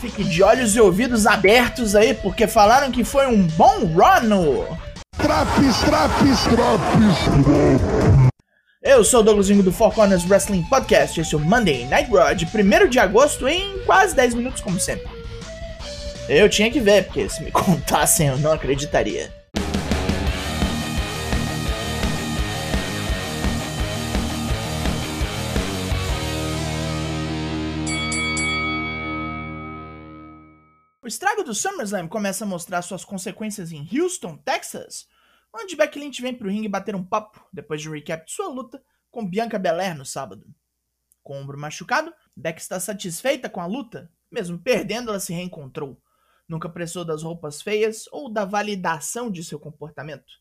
Fique de olhos e ouvidos abertos aí, porque falaram que foi um bom run. Traps, traps, traps, Eu sou o Douglasinho do Four Corners Wrestling Podcast. Esse é o Monday Night Raw de 1 de agosto em quase 10 minutos, como sempre. Eu tinha que ver, porque se me contassem eu não acreditaria. Estrago do SummerSlam começa a mostrar suas consequências em Houston, Texas, onde Becky Lynch vem pro ringue bater um papo depois de um recap de sua luta com Bianca Belair no sábado. Com o ombro machucado, Becky está satisfeita com a luta, mesmo perdendo, ela se reencontrou. Nunca precisou das roupas feias ou da validação de seu comportamento,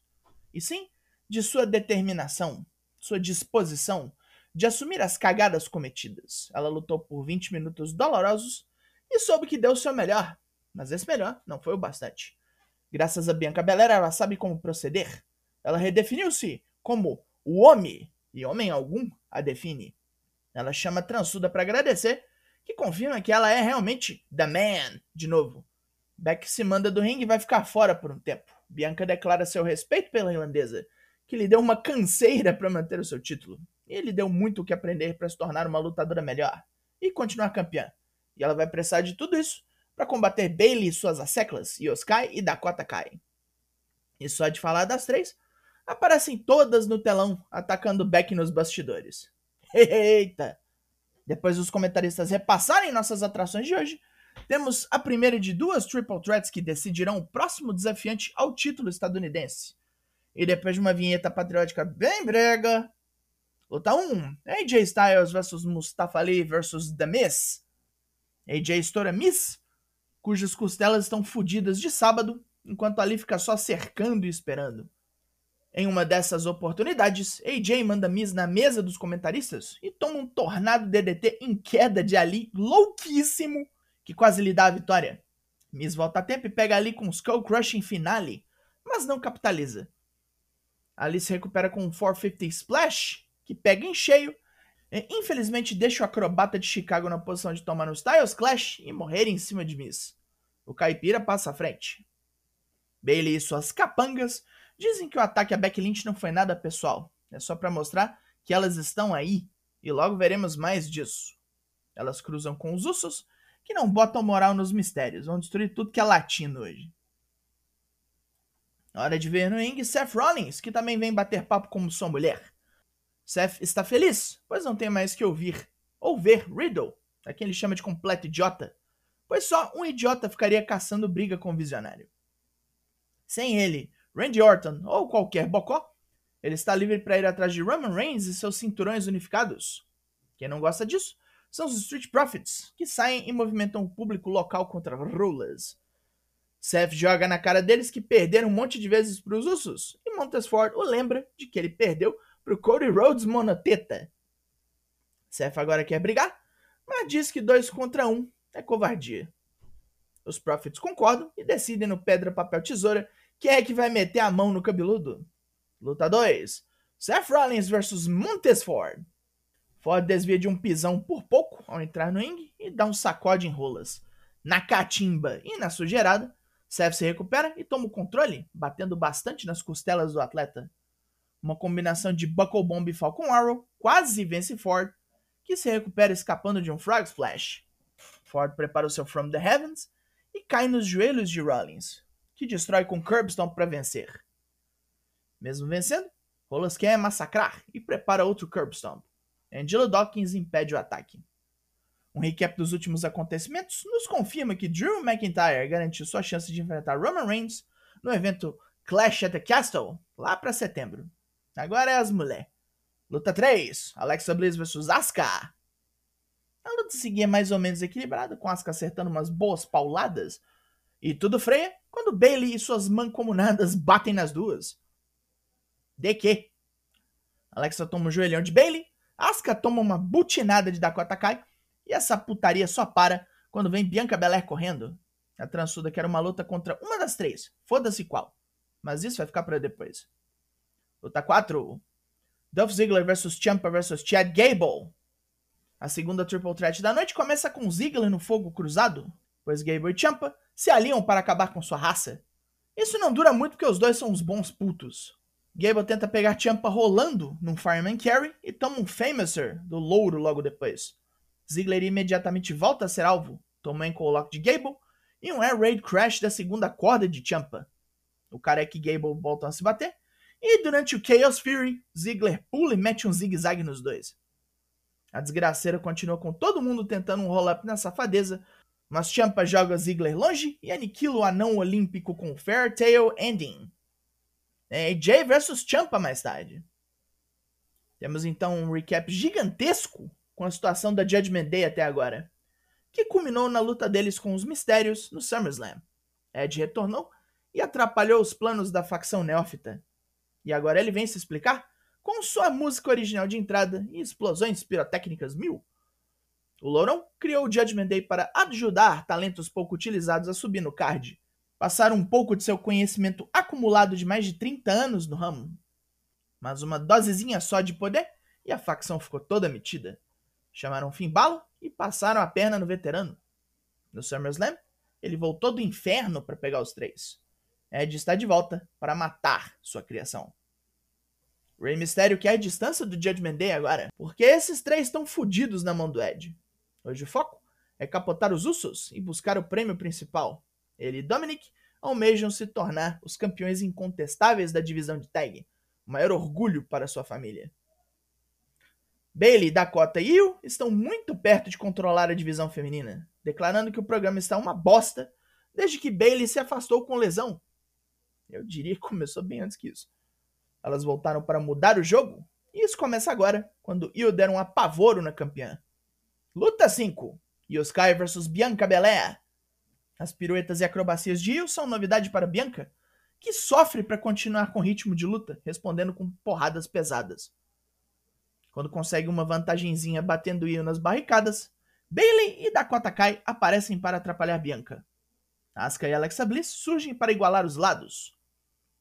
e sim de sua determinação, sua disposição de assumir as cagadas cometidas. Ela lutou por 20 minutos dolorosos e soube que deu o seu melhor, mas esse melhor não foi o bastante. Graças a Bianca Belair, ela sabe como proceder. Ela redefiniu-se como o homem, e homem algum a define. Ela chama transuda para agradecer, que confirma que ela é realmente the man de novo. Beck se manda do ringue e vai ficar fora por um tempo. Bianca declara seu respeito pela irlandesa, que lhe deu uma canseira para manter o seu título. E ele deu muito o que aprender para se tornar uma lutadora melhor e continuar campeã. E ela vai precisar de tudo isso para combater Bailey e suas asseclas, Yoskai e Dakota Kai. E só de falar das três, aparecem todas no telão, atacando Beck nos bastidores. Eita! Depois dos comentaristas repassarem nossas atrações de hoje, temos a primeira de duas Triple Threats que decidirão o próximo desafiante ao título estadunidense. E depois de uma vinheta patriótica bem brega, luta 1, AJ Styles vs Mustafa Ali vs The Miz. AJ estoura Miz cujas costelas estão fodidas de sábado, enquanto Ali fica só cercando e esperando. Em uma dessas oportunidades, AJ manda Miz na mesa dos comentaristas e toma um tornado DDT em queda de Ali louquíssimo que quase lhe dá a vitória. Miz volta a tempo e pega Ali com um Skull Crushing Finale, mas não capitaliza. Ali se recupera com um 450 Splash, que pega em cheio, e infelizmente deixa o acrobata de Chicago na posição de tomar no Styles Clash e morrer em cima de Miz. O caipira passa à frente. Bailey e suas capangas dizem que o ataque a Becky Lynch não foi nada pessoal. É só para mostrar que elas estão aí e logo veremos mais disso. Elas cruzam com os Usos, que não botam moral nos mistérios, vão destruir tudo que é latino hoje. Hora de ver no ring Seth Rollins, que também vem bater papo como sua mulher. Seth está feliz, pois não tem mais que ouvir ou ver Riddle, a quem ele chama de completo idiota, pois só um idiota ficaria caçando briga com o visionário. Sem ele, Randy Orton ou qualquer bocó, ele está livre para ir atrás de Roman Reigns e seus cinturões unificados. Quem não gosta disso são os Street Profits, que saem e movimentam o público local contra Rulers. Seth joga na cara deles que perderam um monte de vezes para os Usos, e Montesford o lembra de que ele perdeu para o Cody Rhodes monoteta. Seth agora quer brigar, mas diz que dois contra um é covardia. Os Profits concordam e decidem no pedra, papel, tesoura quem é que vai meter a mão no cabeludo. Luta 2. Seth Rollins vs Montesford. Ford desvia de um pisão por pouco ao entrar no ring e dá um sacode em rolas. Na catimba e na sujeirada, Seth se recupera e toma o controle, batendo bastante nas costelas do atleta. Uma combinação de Buckle Bomb e Falcon Arrow quase vence Ford, que se recupera escapando de um Frog Splash. Ford prepara o seu From the Heavens e cai nos joelhos de Rollins, que destrói com Curbstone para vencer. Mesmo vencendo, Rollins quer massacrar e prepara outro Curbstone. Angela Dawkins impede o ataque. Um recap dos últimos acontecimentos nos confirma que Drew McIntyre garantiu sua chance de enfrentar Roman Reigns no evento Clash at the Castle, lá para setembro. Agora é as mulher. Luta 3: Alexa Bliss vs Asuka. A luta seguia mais ou menos equilibrada, com Asuka acertando umas boas pauladas. E tudo freia quando Bailey e suas mancomunadas batem nas duas. De que? Alexa toma um joelhão de Bailey, Asuka toma uma butinada de Dakota Kai e essa putaria só para quando vem Bianca Belair correndo. A transuda quer uma luta contra uma das três, foda-se qual. Mas isso vai ficar para depois. Luta 4. Dolph Ziggler vs Ciampa vs Chad Gable. A segunda Triple Threat da noite começa com Ziggler no fogo cruzado, pois Gable e Champa se aliam para acabar com sua raça. Isso não dura muito porque os dois são uns bons putos. Gable tenta pegar Champa rolando num Fireman Carry e toma um Famouser do louro logo depois. Ziggler imediatamente volta a ser alvo, toma um ankle lock de Gable e um Air Raid Crash da segunda corda de Champa. O Careca e Gable voltam a se bater, e durante o Chaos Fury, Ziggler pula e mete um zigue-zague nos dois. A desgraceira continua com todo mundo tentando um roll-up na safadeza, mas Champa joga Ziggler longe e aniquila o anão olímpico com Fair Tail Ending. É AJ versus Champa mais tarde. Temos então um recap gigantesco com a situação da Judgment Day até agora, que culminou na luta deles com os Mistérios no SummerSlam. Ed retornou e atrapalhou os planos da facção néofita. E agora ele vem se explicar com sua música original de entrada e explosões pirotécnicas mil. O Lourão criou o Judgment Day para ajudar talentos pouco utilizados a subir no card, passar um pouco de seu conhecimento acumulado de mais de 30 anos no ramo. Mas uma dosezinha só de poder e a facção ficou toda metida. Chamaram Finn Balor e passaram a perna no veterano. No SummerSlam, ele voltou do inferno para pegar os três. Ed está de volta para matar sua criação. Rey Mysterio quer a distância do Judgment Day agora, porque esses três estão fodidos na mão do Ed. Hoje o foco é capotar os Usos e buscar o prêmio principal. Ele e Dominic almejam se tornar os campeões incontestáveis da divisão de tag, o maior orgulho para sua família. Bailey, Dakota e Io estão muito perto de controlar a divisão feminina, declarando que o programa está uma bosta desde que Bailey se afastou com lesão eu diria que começou bem antes que isso. Elas voltaram para mudar o jogo, e isso começa agora, quando Io der um apavoro na campeã. Luta 5: Io Sky vs Bianca Belair. As piruetas e acrobacias de Io são novidade para Bianca, que sofre para continuar com ritmo de luta, respondendo com porradas pesadas. Quando consegue uma vantagenzinha batendo Io nas barricadas, Bailey e Dakota Kai aparecem para atrapalhar Bianca. Asuka e Alexa Bliss surgem para igualar os lados.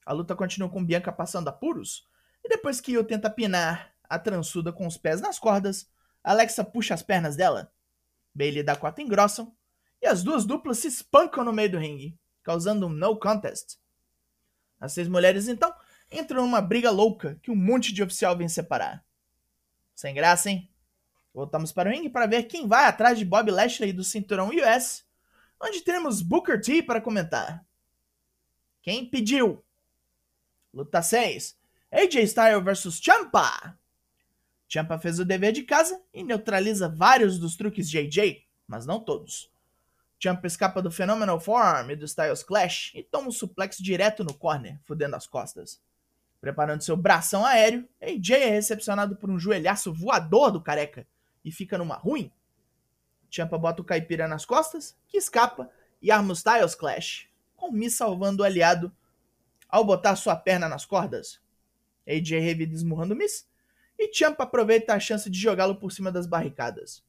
A luta continua com Bianca passando apuros. E depois que Io tenta pinar a transuda com os pés nas cordas, Alexa puxa as pernas dela. Bailey e Dakota engrossam. E as duas duplas se espancam no meio do ringue, causando um no contest. As seis mulheres então entram numa briga louca que um monte de oficial vem separar. Sem graça, hein? Voltamos para o ringue para ver quem vai atrás de Bob Lashley do cinturão US, onde teremos Booker T para comentar. Quem pediu? Luta 6. AJ Styles vs Champa. Champa fez o dever de casa e neutraliza vários dos truques de AJ, mas não todos. Champa escapa do Phenomenal Forearm e do Styles Clash e toma um suplex direto no corner, fudendo as costas. Preparando seu bração aéreo, AJ é recepcionado por um joelhaço voador do careca e fica numa ruim. Champa bota o caipira nas costas, que escapa e arma o Styles Clash, com Mi salvando o aliado ao botar sua perna nas cordas. AJ revida esmurrando Miss e Champa aproveita a chance de jogá-lo por cima das barricadas.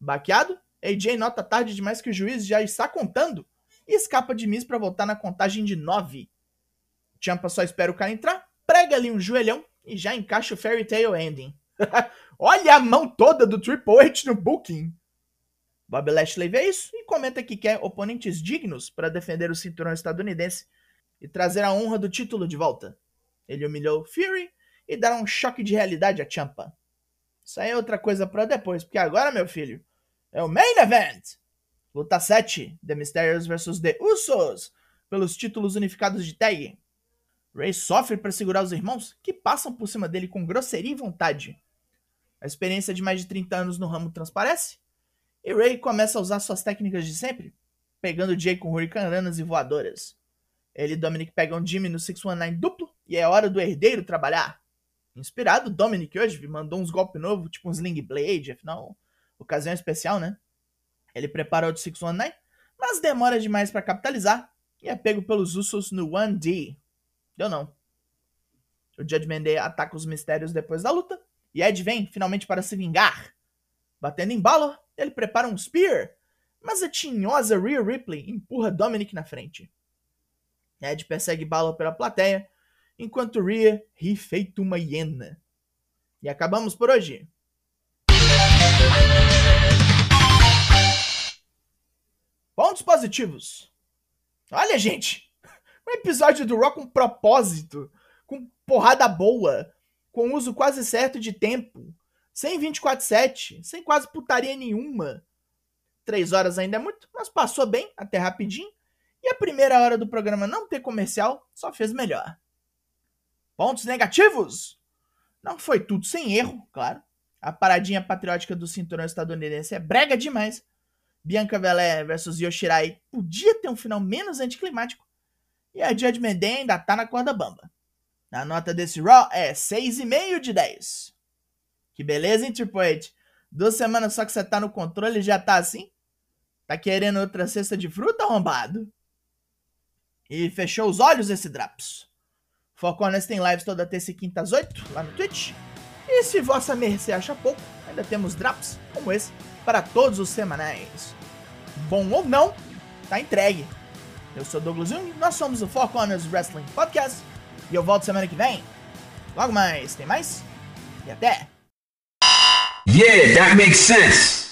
Baqueado, AJ nota tarde demais que o juiz já está contando e escapa de Miss para voltar na contagem de 9. Champa só espera o cara entrar, prega ali um joelhão e já encaixa o Fairy Tale Ending. Olha a mão toda do Triple H no booking. Bob Lashley vê isso e comenta que quer oponentes dignos para defender o cinturão estadunidense e trazer a honra do título de volta. Ele humilhou Fury e dará um choque de realidade a Champa. Isso aí é outra coisa para depois, porque agora, meu filho, é o Main Event! Luta 7, The Mysterios vs The Usos, pelos títulos unificados de tag. Ray sofre para segurar os irmãos, que passam por cima dele com grosseria e vontade. A experiência de mais de 30 anos no ramo transparece, e Ray começa a usar suas técnicas de sempre, pegando Jay com hurricananas e voadoras. Ele e Dominic pegam Jimmy no 619 duplo e é hora do herdeiro trabalhar. Inspirado, Dominic hoje mandou uns golpes novos, tipo um Sling Blade, afinal, ocasião especial, né? Ele prepara o 619, mas demora demais para capitalizar e é pego pelos Usos no 1D. Deu não. O Judgment Day ataca os mistérios depois da luta e Ed vem finalmente para se vingar. Batendo em Balor, ele prepara um Spear, mas a tinhosa Rhea Ripley empurra Dominic na frente. Ed persegue Balor pela plateia, enquanto Rhea ri feito uma hiena. E acabamos por hoje. positivos. Olha, gente, um episódio do Raw com propósito, com porrada boa, com uso quase certo de tempo, sem 24-7, sem quase putaria nenhuma. Três horas ainda é muito, mas passou bem, até rapidinho. E a primeira hora do programa não ter comercial só fez melhor. Pontos negativos? Não foi tudo sem erro, claro. A paradinha patriótica do cinturão estadunidense é brega demais. Bianca Belair versus Yoshirai podia ter um final menos anticlimático. E a Judgment Day ainda tá na corda bamba. A nota desse Raw é 6,5 de 10. Que beleza, hein, Triple? Duas semanas só que você tá no controle e já tá assim? Tá querendo outra cesta de fruta, arrombado? E fechou os olhos esse Draps. Foco Honest tem lives toda terça e quinta às 8, lá no Twitch. E se vossa mercê acha pouco, ainda temos Draps como esse para todos os semanais. Bom ou não, tá entregue. Eu sou Douglas Jung, nós somos o Four Corners Wrestling Podcast e eu volto semana que vem. Logo mais, tem mais? E até! Yeah, that makes sense.